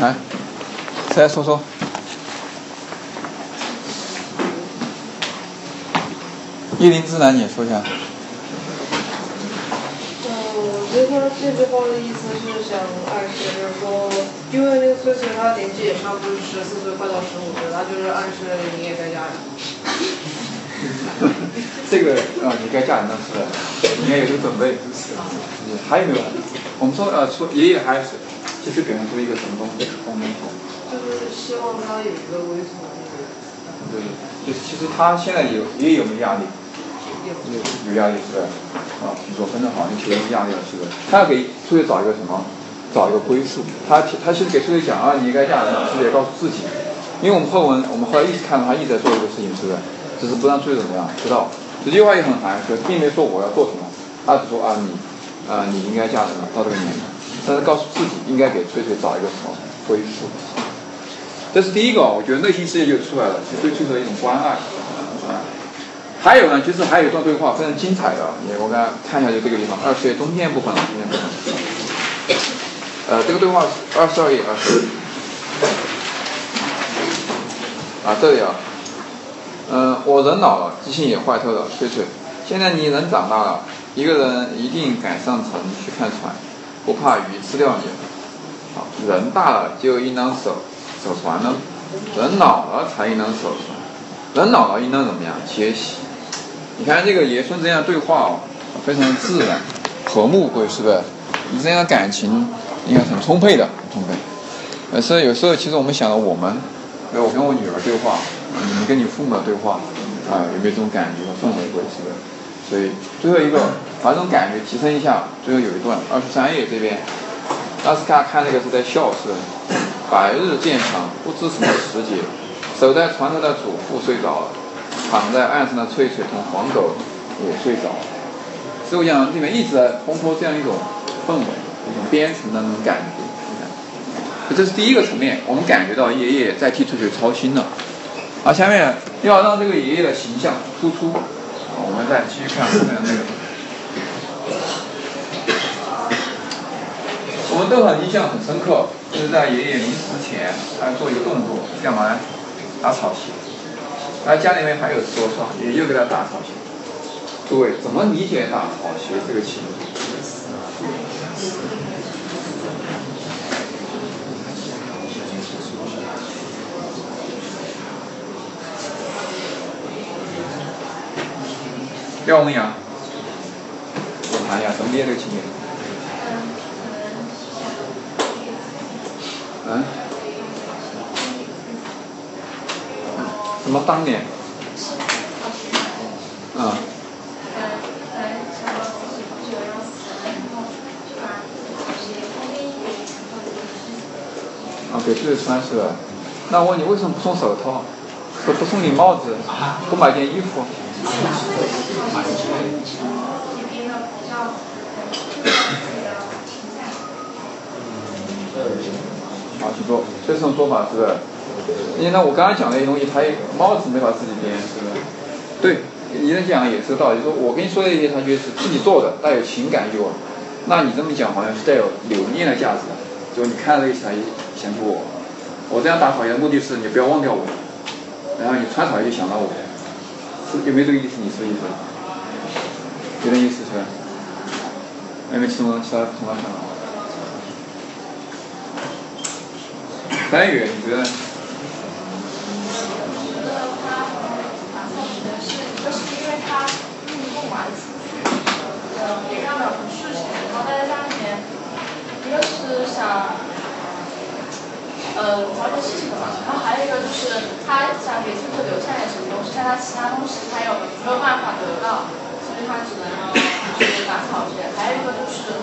来，再说说。叶灵芝，来你说一下。就是说这句话的意思是想暗示，就是说，因为那个翠翠她年纪也差不多十四岁，快到十五岁，她就是暗示你也该嫁人。这个啊，你该嫁人了是吧？你应该有个准备。还有没有？我们说呃，说爷爷还是，其实表现出一个什么东西？就是希望他有一个微宠。对，就是其实他现在有也有没压力？有有压力是吧？啊，你说分的好，你提有压力了是不是？他要给出去找一个什么？找一个归宿。他他其实给出去讲啊，你应该嫁人了，是不是也告诉自己？因为我们后文，我们后来一直看到他一直在做这个事情，是不是？只是不让出去怎么样知道。这句话也很含蓄，并没说我要做什么，他只说啊你啊你应该嫁人了，到这个年龄，但是告诉自己应该给翠翠找一个什么归宿。这是第一个，我觉得内心世界就出来了，就对翠翠的一种关爱。还有呢，其实还有一段对话非常精彩的，也我刚看一下就这个地方，二十页中间部分，中间部分。呃，这个对话是二十二页二十。啊，这里啊，嗯，我人老了，记性也坏透了，翠翠。现在你人长大了，一个人一定敢上城去看船，不怕鱼吃掉你。好，人大了就应当守守船了，人老了才应当守船，人老了应当怎么样？歇息。你看这个爷孙之间对话哦，非常自然，和睦，贵是不是？你之间的感情应该很充沛的，充沛。呃，所以有时候其实我们想到我们，呃，我跟我女儿对话，你们跟你父母的对话，啊，有没有这种感觉和氛围，贵是不是？所以最后一个把这种感觉提升一下，最后有一段二十三页这边，当时大家看那个是在笑，是白日渐长，不知什么时节，守在船头的祖父睡着了。躺在岸上的翠翠同黄狗也睡着了，所以我想里面一直在烘托这样一种氛围，一种编程的那种感觉。这是第一个层面，我们感觉到爷爷在替翠翠操心了。啊，下面要让这个爷爷的形象突出，我们再继续看后面的内容。我们都很印象很深刻，就是在爷爷临死前，他做一个动作，干嘛呢？打草鞋。他家里面还有说说，也又给他打草鞋。诸位怎么理解打草鞋这个情景？廖文阳，我谈一下怎么理解这个情景？嗯？什么当年？啊。啊，给自己穿是吧？那我问你，为什么不送手套？不不送你帽子？不买件衣服？好，请坐。这种说法是不是？你那我刚刚讲那些东西，他帽子没法自己编，是不是？对，你这讲也是道理。说我跟你说的一些，他觉得是自己做的，带有情感意味。那你这么讲，好像是带有留念的价值的。就你看这个才想起我，我这样打草鞋的目的是你不要忘掉我，然后你穿草鞋就想到我，有没有这个意思？你说意思？有点意思是吧？有没有其他其他补充的想法？三月，你觉得？想，呃，找点事情的嘛。然后还有一个就是，他想给翠翠留下点什么东西，但他其他东西他又没有办法得到，所以他只能就是打草鞋。还有一个就是，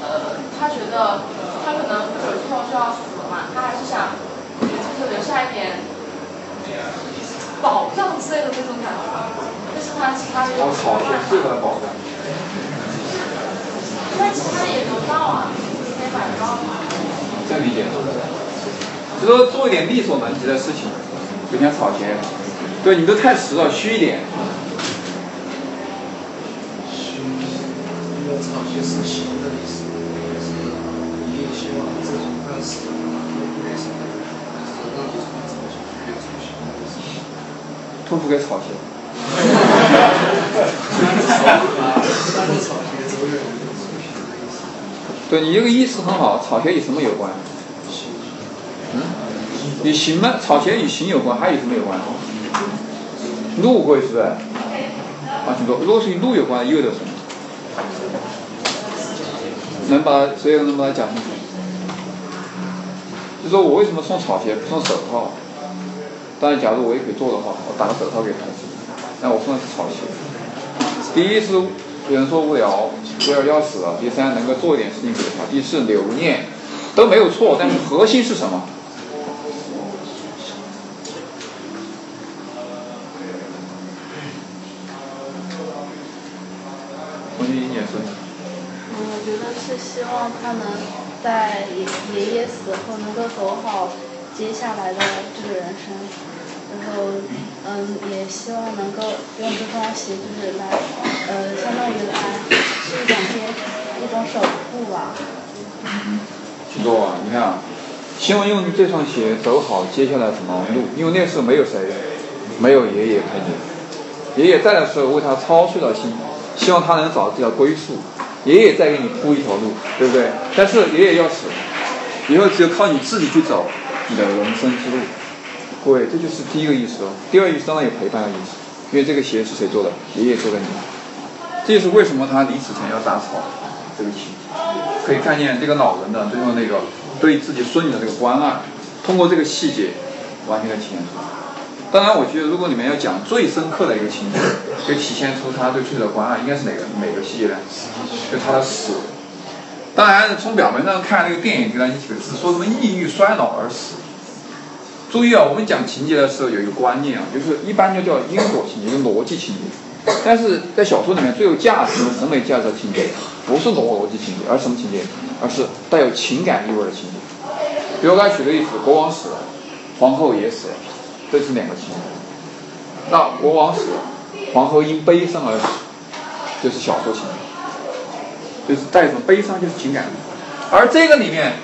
呃，他觉得他可能不久之后就要死了嘛，他还是想留下一点宝藏之类的那种感觉。但是他其他的哦，草鞋是个宝藏。但其他也得到啊。没买到这理解，就说做一点力所能及的事情，有点草鞋。对，你都太实了，虚一点。虚，要草钱是行的意思。托付给草鞋。对你这个意思很好，草鞋与什么有关？嗯，与行吗？草鞋与行有关，还与什么有关？路会是不是？啊，请说，如果是与路有关，意味着什么？能把谁能把它讲清楚？就说我为什么送草鞋不送手套？当然，假如我也可以做的话，我打个手套给孩子。那我送的是草鞋。第一是有人说无聊，无聊要死了，第三能够做一点事情给他，第四留念，都没有错，但是核心是什么？重新解释。嗯，我觉得是希望他能在爷爷爷死后能够走好接下来的这个人生，然后嗯，也希望能够用这双鞋就是来，呃，相当于来是一种接一种守护吧。许多，你看啊，希望用这双鞋走好接下来什么路，因为那时候没有谁，没有爷爷陪你，爷爷在的时候为他操碎了心，希望他能找到自己的归宿，爷爷再给你铺一条路，对不对？但是爷爷要死，以后只有靠你自己去走你的人生之路。各位，这就是第一个意思哦。第二个意思当然有陪伴的意思，因为这个鞋是谁做的？爷爷做的你。这就是为什么他临死前要打草这个情节。可以看见这个老人的最后那个对自己孙女的这个关爱，通过这个细节完全的体现出来。当然，我觉得如果你们要讲最深刻的一个情节，就体现出他对翠的关爱，应该是哪个哪个细节呢？就他的死。当然，从表面上看，那个电影给他几个字，说什么抑郁衰老而死。注意啊，我们讲情节的时候有一个观念啊，就是一般就叫因果情节，就逻辑情节。但是在小说里面最有价值的审美价值的情节，不是逻逻辑情节，而是什么情节？而是带有情感意味的情节。比如我刚才举个例子，国王死了，皇后也死了，这是两个情节。那国王死了，皇后因悲伤而死，就是小说情节，就是带着悲伤，就是情感。而这个里面，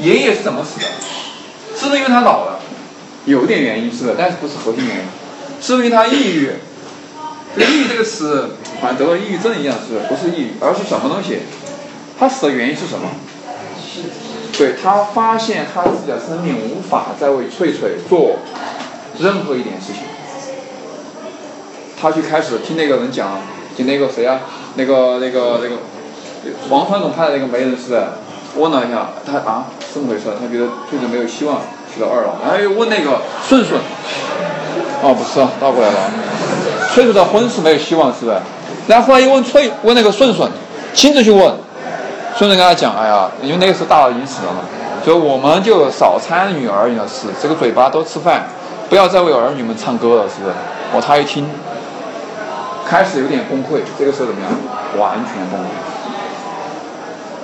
爷爷是怎么死的？是不是因为他老了？有点原因是的，但是不是核心原因？是不是因为他抑郁？这个“抑郁”这个词，好像得了抑郁症一样，是不是？不是抑郁，而是什么东西？他死的原因是什么？对他发现他自己的生命无法再为翠翠做任何一点事情，他去开始听那个人讲，听那个谁啊？那个那个那个王传总派的那个媒人是的，问了一下，他啊，这么回事？他觉得翠翠没有希望娶到二老，然后又问那个顺顺，哦，不是，倒过来了。翠翠的婚事没有希望，是不是？然后后来又问翠，问那个顺顺，亲自去问，顺顺跟他讲，哎呀，因为那个时候大佬已经死了嘛，所以我们就少参与儿女的事，这个嘴巴多吃饭，不要再为儿女们唱歌了，是不是？哦，他一听，开始有点崩溃，这个时候怎么样？完全崩溃。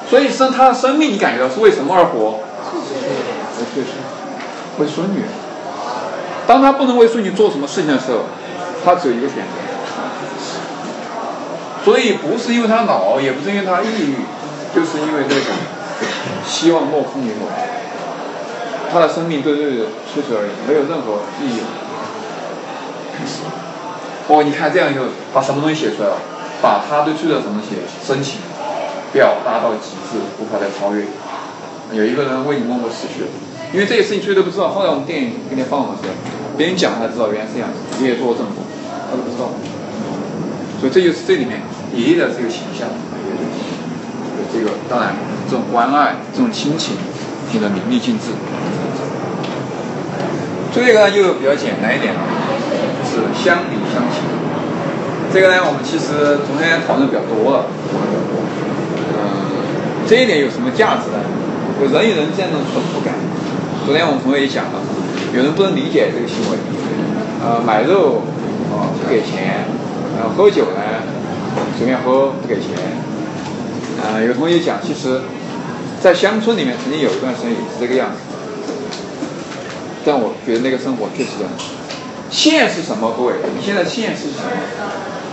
所以生他的生命，你感觉到是为什么而活？为，孙女。当他不能为孙女做什么事情的时候。他只有一个选择，所以不是因为他老，也不是因为他抑郁，就是因为这种希望落空以后，他的生命对这个崔水而言没有任何意义。哦，你看这样就把什么东西写出来了？把他对崔水什么写深情表达到极致，无法再超越。有一个人为你默默死去，因为这些事情崔都不知道。后来我们电影给你放的时候，别人讲才知道原来是这样，你也做过证供。他都不知道，所以这就是这里面爷爷的这个形象，这个当然这种关爱、这种亲情，听得淋漓尽致。这个呢就比较简单一点了，是乡里乡亲。这个呢我们其实昨天讨论比较多了，嗯，这一点有什么价值呢？就人与人之间的淳朴感。昨天我们同学也讲了，有人不能理解这个行为，呃，买肉。啊，不给钱，然后喝酒呢，随便喝不给钱。啊，有同学讲，其实，在乡村里面曾经有一段时间也是这个样子，但我觉得那个生活确实这样。线是什么？各位，你现在线是什么？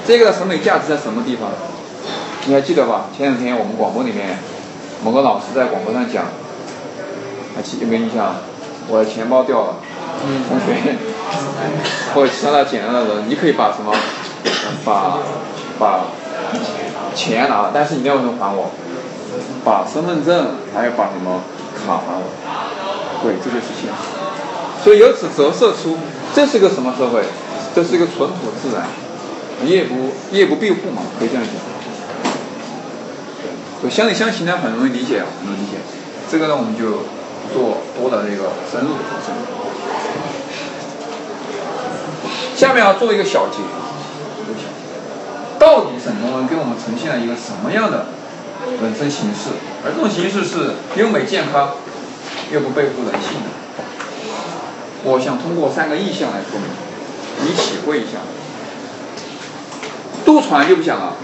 这个的审美价值在什么地方？你还记得吧？前两天我们广播里面，某个老师在广播上讲，还记有没有印象？我的钱包掉了，同学。或者其他的简单的人，你可以把什么，把把钱拿了，但是你要什么还我？把身份证还有把什么卡？对，这就是现实。所以由此折射出，这是个什么社会？这是一个淳朴自然，夜不夜不闭户嘛，可以这样讲。对，相里相形呢，很容易理解，很容易理解。这个呢，我们就做多的这个深入的讨论。下面要做一个小结，到底沈从文给我们呈现了一个什么样的人生形式？而这种形式是优美健康，又不背负人性的。我想通过三个意象来说明，你体会一下。渡船就不讲了，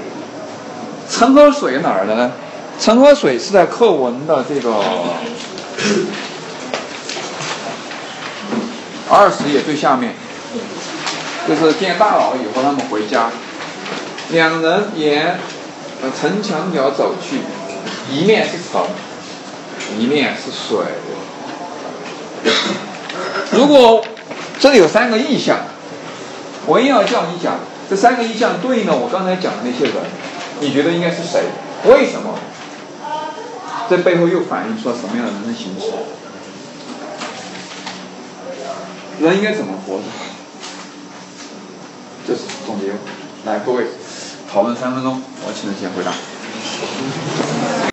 陈河水哪儿的呢？陈河水是在课文的这个二十页最下面，就是见大佬以后他们回家，两人沿那城墙角走去，一面是城，一面是水。如果这里有三个意象，我硬要叫你讲这三个意象对应的我刚才讲的那些人，你觉得应该是谁？为什么？这背后又反映出了什么样的人生形式？人应该怎么活着？这是总结。来，各位讨论三分钟，我请人先回答。